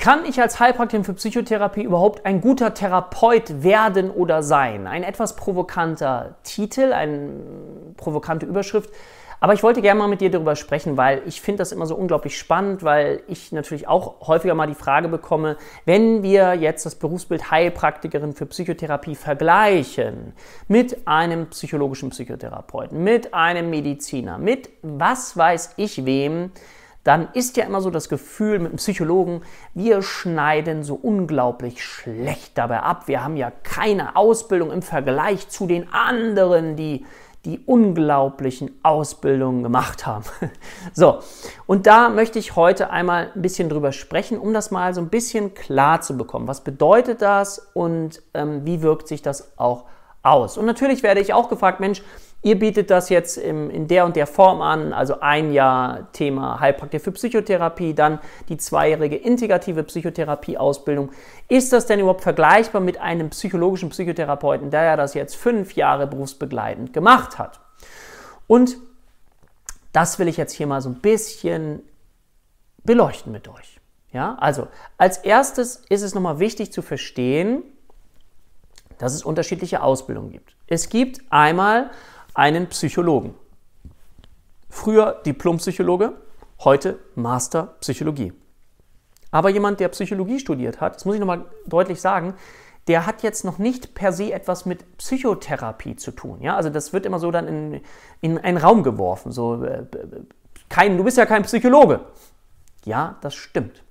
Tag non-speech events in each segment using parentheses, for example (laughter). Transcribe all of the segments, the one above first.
Kann ich als Heilpraktikerin für Psychotherapie überhaupt ein guter Therapeut werden oder sein? Ein etwas provokanter Titel, eine provokante Überschrift. Aber ich wollte gerne mal mit dir darüber sprechen, weil ich finde das immer so unglaublich spannend, weil ich natürlich auch häufiger mal die Frage bekomme, wenn wir jetzt das Berufsbild Heilpraktikerin für Psychotherapie vergleichen mit einem psychologischen Psychotherapeuten, mit einem Mediziner, mit was weiß ich wem, dann ist ja immer so das Gefühl mit dem Psychologen, wir schneiden so unglaublich schlecht dabei ab. Wir haben ja keine Ausbildung im Vergleich zu den anderen, die die unglaublichen Ausbildungen gemacht haben. (laughs) So, und da möchte ich heute einmal ein bisschen drüber sprechen, um das mal so ein bisschen klar zu bekommen. Was bedeutet das und ähm, wie wirkt sich das auch aus? Und natürlich werde ich auch gefragt, Mensch, Ihr bietet das jetzt im, in der und der Form an, also ein Jahr Thema Heilpraktiker für Psychotherapie, dann die zweijährige integrative Psychotherapie-Ausbildung. Ist das denn überhaupt vergleichbar mit einem psychologischen Psychotherapeuten, der ja das jetzt fünf Jahre berufsbegleitend gemacht hat? Und das will ich jetzt hier mal so ein bisschen beleuchten mit euch. Ja, also als erstes ist es nochmal wichtig zu verstehen, dass es unterschiedliche Ausbildungen gibt. Es gibt einmal einen Psychologen. Früher Diplompsychologe, heute Master Psychologie. Aber jemand, der Psychologie studiert hat, das muss ich nochmal deutlich sagen, der hat jetzt noch nicht per se etwas mit Psychotherapie zu tun. Ja? Also das wird immer so dann in, in einen Raum geworfen. So, äh, kein, du bist ja kein Psychologe. Ja, das stimmt.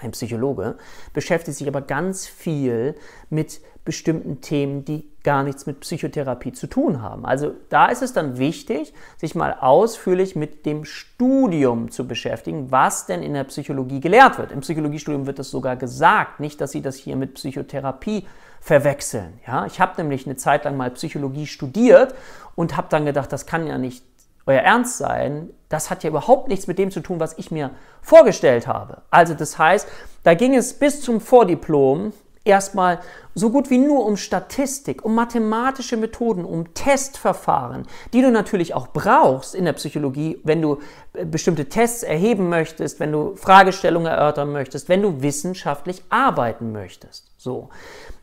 Ein Psychologe beschäftigt sich aber ganz viel mit bestimmten Themen, die gar nichts mit Psychotherapie zu tun haben. Also da ist es dann wichtig, sich mal ausführlich mit dem Studium zu beschäftigen, was denn in der Psychologie gelehrt wird. Im Psychologiestudium wird das sogar gesagt, nicht, dass Sie das hier mit Psychotherapie verwechseln. Ja, ich habe nämlich eine Zeit lang mal Psychologie studiert und habe dann gedacht, das kann ja nicht euer Ernst sein. Das hat ja überhaupt nichts mit dem zu tun, was ich mir vorgestellt habe. Also das heißt, da ging es bis zum Vordiplom erstmal so gut wie nur um Statistik, um mathematische Methoden, um Testverfahren, die du natürlich auch brauchst in der Psychologie, wenn du äh, bestimmte Tests erheben möchtest, wenn du Fragestellungen erörtern möchtest, wenn du wissenschaftlich arbeiten möchtest. So.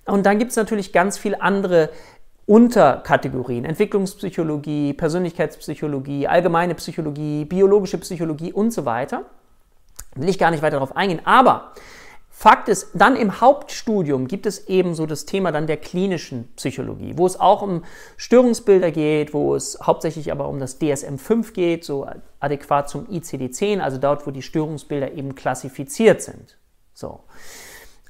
Und dann gibt es natürlich ganz viele andere Unterkategorien, Entwicklungspsychologie, Persönlichkeitspsychologie, allgemeine Psychologie, biologische Psychologie und so weiter. Will ich gar nicht weiter darauf eingehen, aber Fakt ist, dann im Hauptstudium gibt es eben so das Thema dann der klinischen Psychologie, wo es auch um Störungsbilder geht, wo es hauptsächlich aber um das DSM-5 geht, so adäquat zum ICD-10, also dort, wo die Störungsbilder eben klassifiziert sind. So.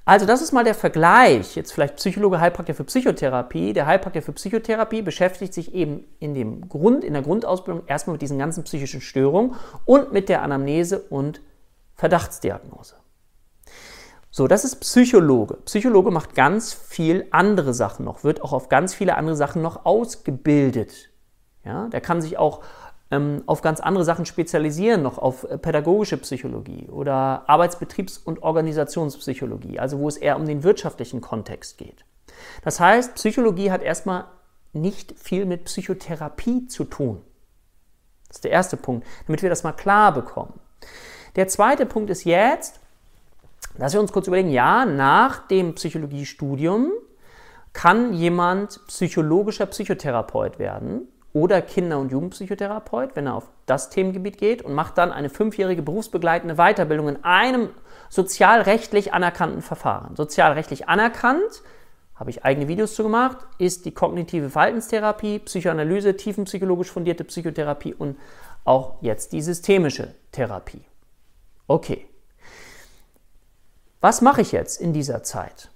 Also das ist mal der Vergleich, jetzt vielleicht Psychologe, Heilpraktiker für Psychotherapie. Der Heilpraktiker für Psychotherapie beschäftigt sich eben in, dem Grund, in der Grundausbildung erstmal mit diesen ganzen psychischen Störungen und mit der Anamnese und Verdachtsdiagnose. So, das ist Psychologe. Psychologe macht ganz viel andere Sachen noch, wird auch auf ganz viele andere Sachen noch ausgebildet. Ja, der kann sich auch ähm, auf ganz andere Sachen spezialisieren, noch auf äh, pädagogische Psychologie oder Arbeitsbetriebs- und Organisationspsychologie, also wo es eher um den wirtschaftlichen Kontext geht. Das heißt, Psychologie hat erstmal nicht viel mit Psychotherapie zu tun. Das ist der erste Punkt, damit wir das mal klar bekommen. Der zweite Punkt ist jetzt, dass wir uns kurz überlegen, ja, nach dem Psychologiestudium kann jemand psychologischer Psychotherapeut werden oder Kinder- und Jugendpsychotherapeut, wenn er auf das Themengebiet geht und macht dann eine fünfjährige berufsbegleitende Weiterbildung in einem sozialrechtlich anerkannten Verfahren. Sozialrechtlich anerkannt, habe ich eigene Videos zu gemacht, ist die kognitive Verhaltenstherapie, Psychoanalyse, tiefenpsychologisch fundierte Psychotherapie und auch jetzt die systemische Therapie. Okay. Was mache ich jetzt in dieser Zeit?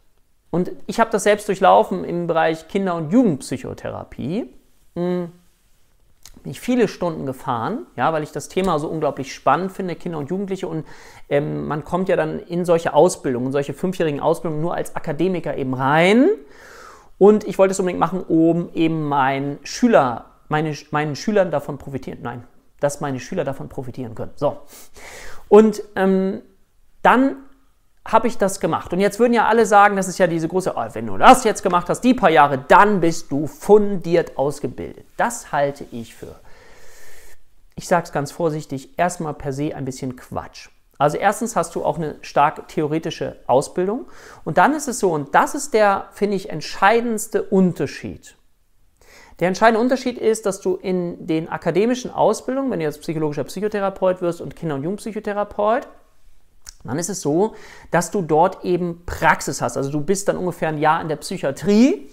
Und ich habe das selbst durchlaufen im Bereich Kinder- und Jugendpsychotherapie. Hm, bin ich viele Stunden gefahren, ja, weil ich das Thema so unglaublich spannend finde, Kinder und Jugendliche. Und ähm, man kommt ja dann in solche Ausbildungen, solche fünfjährigen Ausbildungen nur als Akademiker eben rein. Und ich wollte es unbedingt machen, um eben meinen Schüler, meine, meinen Schülern davon profitieren. Nein, dass meine Schüler davon profitieren können. So. Und ähm, dann habe ich das gemacht. Und jetzt würden ja alle sagen, das ist ja diese große, oh, wenn du das jetzt gemacht hast, die paar Jahre, dann bist du fundiert ausgebildet. Das halte ich für, ich sage es ganz vorsichtig, erstmal per se ein bisschen Quatsch. Also erstens hast du auch eine stark theoretische Ausbildung und dann ist es so, und das ist der, finde ich, entscheidendste Unterschied. Der entscheidende Unterschied ist, dass du in den akademischen Ausbildungen, wenn du jetzt psychologischer Psychotherapeut wirst und Kinder- und Jugendpsychotherapeut, dann ist es so, dass du dort eben Praxis hast. Also du bist dann ungefähr ein Jahr in der Psychiatrie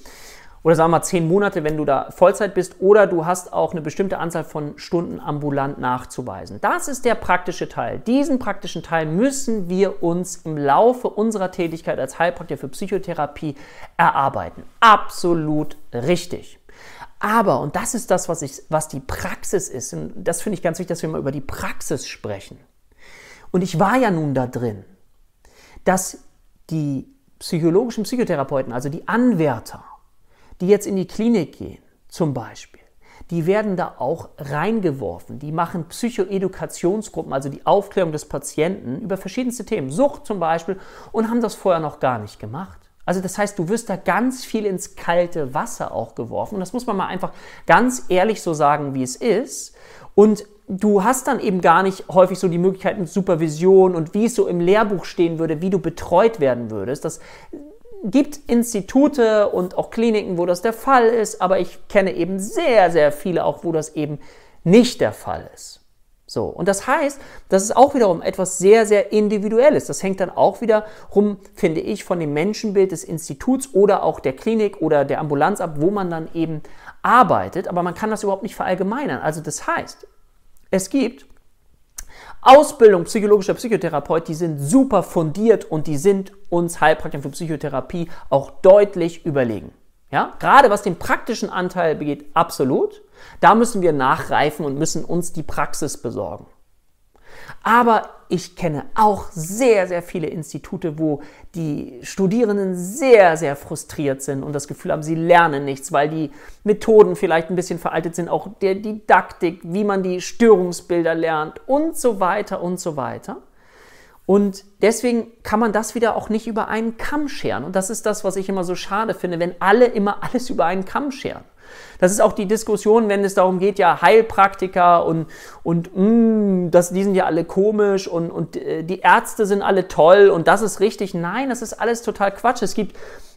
oder sagen wir mal zehn Monate, wenn du da Vollzeit bist, oder du hast auch eine bestimmte Anzahl von Stunden ambulant nachzuweisen. Das ist der praktische Teil. Diesen praktischen Teil müssen wir uns im Laufe unserer Tätigkeit als Heilpraktiker für Psychotherapie erarbeiten. Absolut richtig. Aber, und das ist das, was, ich, was die Praxis ist, und das finde ich ganz wichtig, dass wir mal über die Praxis sprechen. Und ich war ja nun da drin, dass die psychologischen Psychotherapeuten, also die Anwärter, die jetzt in die Klinik gehen, zum Beispiel, die werden da auch reingeworfen. Die machen Psychoedukationsgruppen, also die Aufklärung des Patienten über verschiedenste Themen, Sucht zum Beispiel, und haben das vorher noch gar nicht gemacht. Also das heißt, du wirst da ganz viel ins kalte Wasser auch geworfen. Und das muss man mal einfach ganz ehrlich so sagen, wie es ist. Und du hast dann eben gar nicht häufig so die Möglichkeit mit Supervision und wie es so im Lehrbuch stehen würde, wie du betreut werden würdest. Das gibt Institute und auch Kliniken, wo das der Fall ist, aber ich kenne eben sehr, sehr viele auch, wo das eben nicht der Fall ist. So, und das heißt, das ist auch wiederum etwas sehr, sehr Individuelles. Das hängt dann auch wiederum, finde ich, von dem Menschenbild des Instituts oder auch der Klinik oder der Ambulanz ab, wo man dann eben arbeitet. Aber man kann das überhaupt nicht verallgemeinern. Also das heißt, es gibt Ausbildung psychologischer Psychotherapeut, die sind super fundiert und die sind uns Heilpraktikern für Psychotherapie auch deutlich überlegen. Ja, gerade was den praktischen Anteil begeht, absolut. Da müssen wir nachreifen und müssen uns die Praxis besorgen. Aber ich kenne auch sehr, sehr viele Institute, wo die Studierenden sehr, sehr frustriert sind und das Gefühl haben, sie lernen nichts, weil die Methoden vielleicht ein bisschen veraltet sind, auch der Didaktik, wie man die Störungsbilder lernt und so weiter und so weiter. Und deswegen kann man das wieder auch nicht über einen Kamm scheren. Und das ist das, was ich immer so schade finde, wenn alle immer (laughs) alles über einen Kamm scheren. Das ist auch die Diskussion, wenn es darum geht, ja, Heilpraktiker und, und mh, mm, das, die sind ja alle komisch und, und äh, die Ärzte sind alle toll und das ist richtig. Nein, das ist alles total Quatsch. Es gibt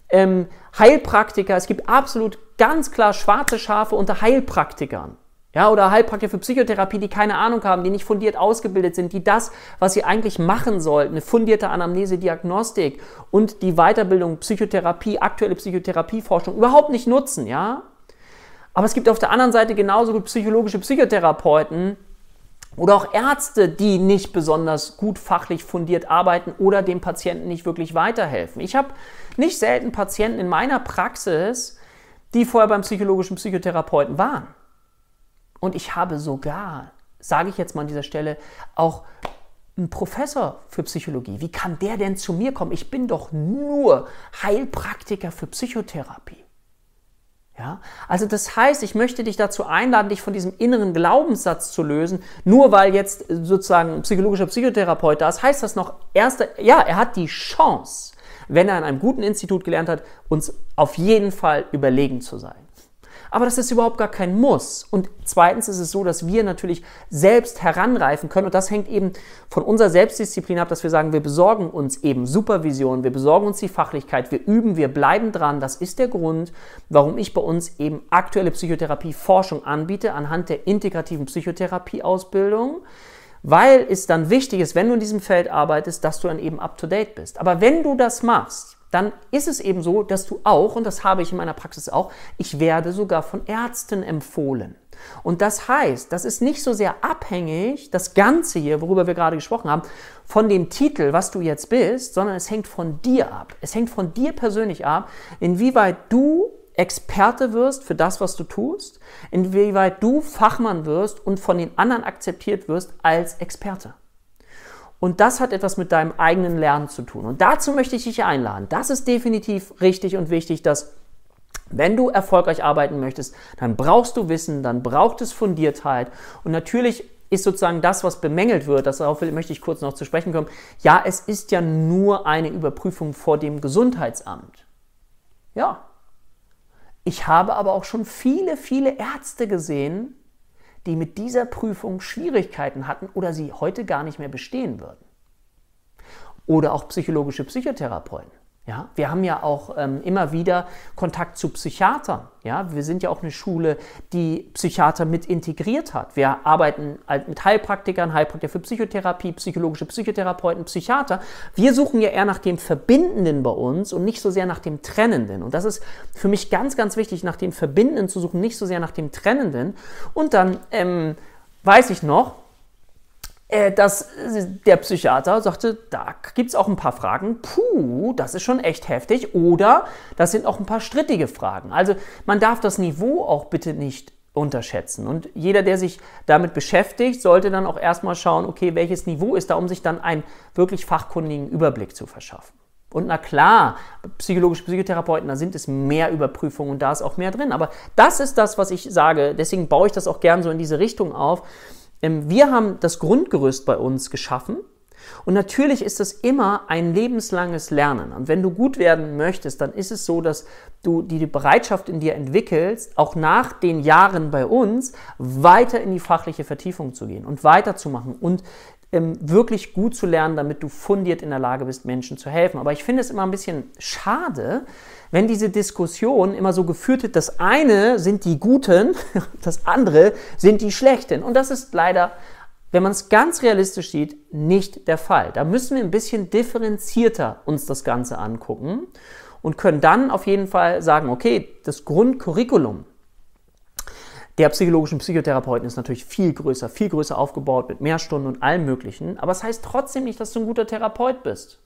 ähm, Heilpraktiker, es gibt absolut ganz klar schwarze Schafe unter Heilpraktikern. Ja, oder Heilpraktiker für Psychotherapie, die keine Ahnung haben, die nicht fundiert ausgebildet sind, die das, was sie eigentlich machen sollten, eine fundierte Anamnese, Diagnostik und die Weiterbildung Psychotherapie, aktuelle Psychotherapieforschung überhaupt nicht nutzen, ja? Aber es gibt auf der anderen Seite genauso gut psychologische Psychotherapeuten oder auch Ärzte, die nicht besonders gut fachlich fundiert arbeiten oder dem Patienten nicht wirklich weiterhelfen. Ich habe nicht selten Patienten in meiner Praxis, die vorher beim psychologischen Psychotherapeuten waren. Und ich habe sogar, sage ich jetzt mal an dieser Stelle, auch einen Professor für Psychologie. Wie kann der denn zu mir kommen? Ich bin doch nur Heilpraktiker für Psychotherapie. Ja? Also das heißt, ich möchte dich dazu einladen, dich von diesem inneren Glaubenssatz zu lösen. Nur weil jetzt sozusagen ein psychologischer Psychotherapeut da ist, heißt das noch, erster, ja, er hat die Chance, wenn er an einem guten Institut gelernt hat, uns auf jeden Fall überlegen zu sein. Aber das ist überhaupt gar kein Muss. Und zweitens ist es so, dass wir natürlich selbst heranreifen können. Und das hängt eben von unserer Selbstdisziplin ab, dass wir sagen, wir besorgen uns eben Supervision, wir besorgen uns die Fachlichkeit, wir üben, wir bleiben dran. Das ist der Grund, warum ich bei uns eben aktuelle Psychotherapie-Forschung anbiete anhand der integrativen Psychotherapie-Ausbildung weil es dann wichtig ist, wenn du in diesem Feld arbeitest, dass du dann eben up-to-date bist. Aber wenn du das machst, dann ist es eben so, dass du auch, und das habe ich in meiner Praxis auch, ich werde sogar von Ärzten empfohlen. Und das heißt, das ist nicht so sehr abhängig, das Ganze hier, worüber wir gerade gesprochen haben, von dem Titel, was du jetzt bist, sondern es hängt von dir ab. Es hängt von dir persönlich ab, inwieweit du Experte wirst für das, was du tust, inwieweit du Fachmann wirst und von den anderen akzeptiert wirst als Experte. Und das hat etwas mit deinem eigenen Lernen zu tun. Und dazu möchte ich dich einladen. Das ist definitiv richtig und wichtig, dass wenn du erfolgreich arbeiten möchtest, dann brauchst du Wissen, dann braucht es Fundiertheit. Und natürlich ist sozusagen das, was bemängelt wird, darauf möchte ich kurz noch zu sprechen kommen, ja, es ist ja nur eine Überprüfung vor dem Gesundheitsamt. Ja. Ich habe aber auch schon viele, viele Ärzte gesehen, die mit dieser Prüfung Schwierigkeiten hatten oder sie heute gar nicht mehr bestehen würden. Oder auch psychologische Psychotherapeuten. Ja, wir haben ja auch ähm, immer wieder Kontakt zu Psychiatern. Ja, wir sind ja auch eine Schule, die Psychiater mit integriert hat. Wir arbeiten halt mit Heilpraktikern, Heilpraktiker für Psychotherapie, psychologische Psychotherapeuten, Psychiater. Wir suchen ja eher nach dem Verbindenden bei uns und nicht so sehr nach dem Trennenden. Und das ist für mich ganz, ganz wichtig, nach dem Verbindenden zu suchen, nicht so sehr nach dem Trennenden. Und dann ähm, weiß ich noch, dass der Psychiater sagte, da gibt es auch ein paar Fragen. Puh, das ist schon echt heftig. Oder das sind auch ein paar strittige Fragen. Also man darf das Niveau auch bitte nicht unterschätzen. Und jeder, der sich damit beschäftigt, sollte dann auch erstmal schauen, okay, welches Niveau ist da, um sich dann einen wirklich fachkundigen Überblick zu verschaffen. Und na klar, psychologische Psychotherapeuten, da sind es mehr Überprüfungen und da ist auch mehr drin. Aber das ist das, was ich sage. Deswegen baue ich das auch gern so in diese Richtung auf wir haben das Grundgerüst bei uns geschaffen und natürlich ist das immer ein lebenslanges Lernen. Und wenn du gut werden möchtest, dann ist es so, dass du die Bereitschaft in dir entwickelst, auch nach den Jahren bei uns weiter in die fachliche Vertiefung zu gehen und weiterzumachen und ähm, wirklich gut zu lernen, damit du fundiert in der Lage bist, Menschen zu helfen. Aber ich finde es immer ein bisschen schade, wenn diese Diskussion immer so geführt wird, das eine sind die Guten, (laughs) das andere sind die Schlechten. Und das ist leider, wenn man es ganz realistisch sieht, nicht der Fall. Da müssen wir ein bisschen differenzierter uns das Ganze angucken und können dann auf jeden Fall sagen, okay, das Grundcurriculum der psychologischen Psychotherapeuten ist natürlich viel größer, viel größer aufgebaut mit mehr Stunden und allem Möglichen. Aber es das heißt trotzdem nicht, dass du ein guter Therapeut bist.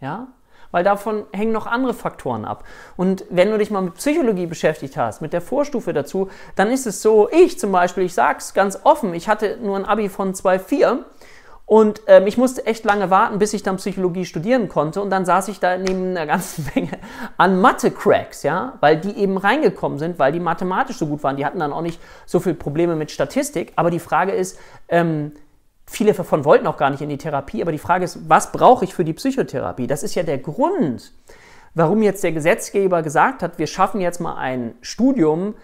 Ja? Weil davon hängen noch andere Faktoren ab. Und wenn du dich mal mit Psychologie beschäftigt hast, mit der Vorstufe dazu, dann ist es so, ich zum Beispiel, ich sage es ganz offen, ich hatte nur ein Abi von 2,4 und ähm, ich musste echt lange warten, bis ich dann Psychologie studieren konnte. Und dann saß ich da neben einer ganzen (laughs) Menge an Mathe-Cracks, ja, weil die eben reingekommen sind, weil die mathematisch so gut waren. Die hatten dann auch nicht so viele Probleme mit Statistik. Aber die Frage ist, ähm, Viele davon wollten auch gar nicht in die Therapie, aber die Frage ist, was brauche ich für die Psychotherapie? Das ist ja der Grund, warum jetzt der Gesetzgeber gesagt hat, wir schaffen jetzt mal ein Studium,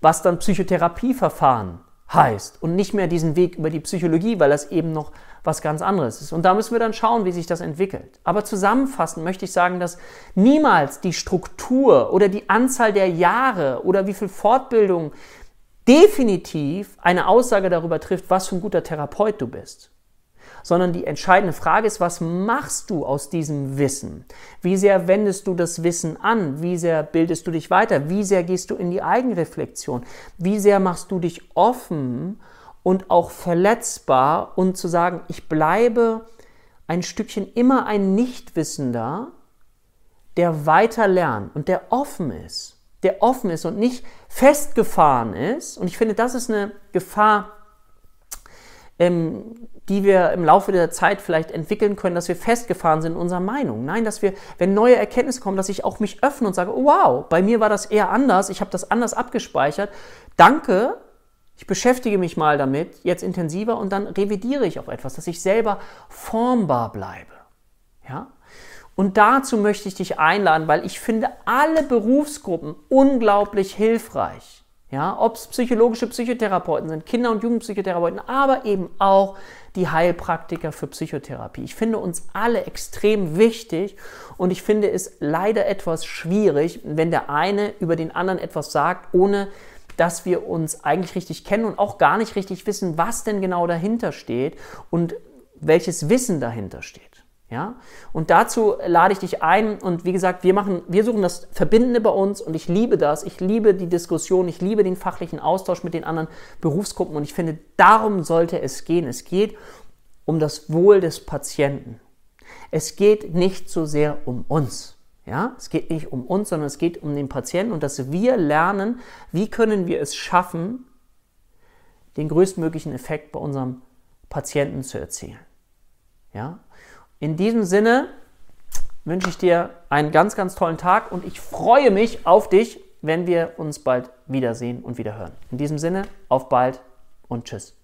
was dann Psychotherapieverfahren heißt und nicht mehr diesen Weg über die Psychologie, weil das eben noch was ganz anderes ist. Und da müssen wir dann schauen, wie sich das entwickelt. Aber zusammenfassend möchte ich sagen, dass niemals die Struktur oder die Anzahl der Jahre oder wie viel Fortbildung definitiv eine Aussage darüber trifft, was für ein guter Therapeut du bist. Sondern die entscheidende Frage ist, was machst du aus diesem Wissen? Wie sehr wendest du das Wissen an? Wie sehr bildest du dich weiter? Wie sehr gehst du in die Eigenreflexion? Wie sehr machst du dich offen und auch verletzbar und zu sagen, ich bleibe ein Stückchen immer ein Nichtwissender, der weiter lernt und der offen ist der offen ist und nicht festgefahren ist. Und ich finde, das ist eine Gefahr, ähm, die wir im Laufe der Zeit vielleicht entwickeln können, dass wir festgefahren sind in unserer Meinung. Nein, dass wir, wenn neue Erkenntnisse kommen, dass ich auch mich öffne und sage, oh, wow, bei mir war das eher anders, ich habe das anders abgespeichert. Danke, ich beschäftige mich mal damit, jetzt intensiver und dann revidiere ich auch etwas, dass ich selber formbar bleibe. Ja? Und dazu möchte ich dich einladen, weil ich finde alle Berufsgruppen unglaublich hilfreich. Ja, ob es psychologische Psychotherapeuten sind, Kinder- und Jugendpsychotherapeuten, aber eben auch die Heilpraktiker für Psychotherapie. Ich finde uns alle extrem wichtig und ich finde es leider etwas schwierig, wenn der eine über den anderen etwas sagt, ohne dass wir uns eigentlich richtig kennen und auch gar nicht richtig wissen, was denn genau dahinter steht und welches Wissen dahinter steht. Ja? Und dazu lade ich dich ein und wie gesagt, wir machen, wir suchen das Verbindende bei uns und ich liebe das. Ich liebe die Diskussion, ich liebe den fachlichen Austausch mit den anderen Berufsgruppen und ich finde, darum sollte es gehen. Es geht um das Wohl des Patienten. Es geht nicht so sehr um uns. Ja, es geht nicht um uns, sondern es geht um den Patienten und dass wir lernen, wie können wir es schaffen, den größtmöglichen Effekt bei unserem Patienten zu erzielen. Ja, in diesem Sinne wünsche ich dir einen ganz, ganz tollen Tag und ich freue mich auf dich, wenn wir uns bald wiedersehen und wieder hören. In diesem Sinne, auf bald und tschüss.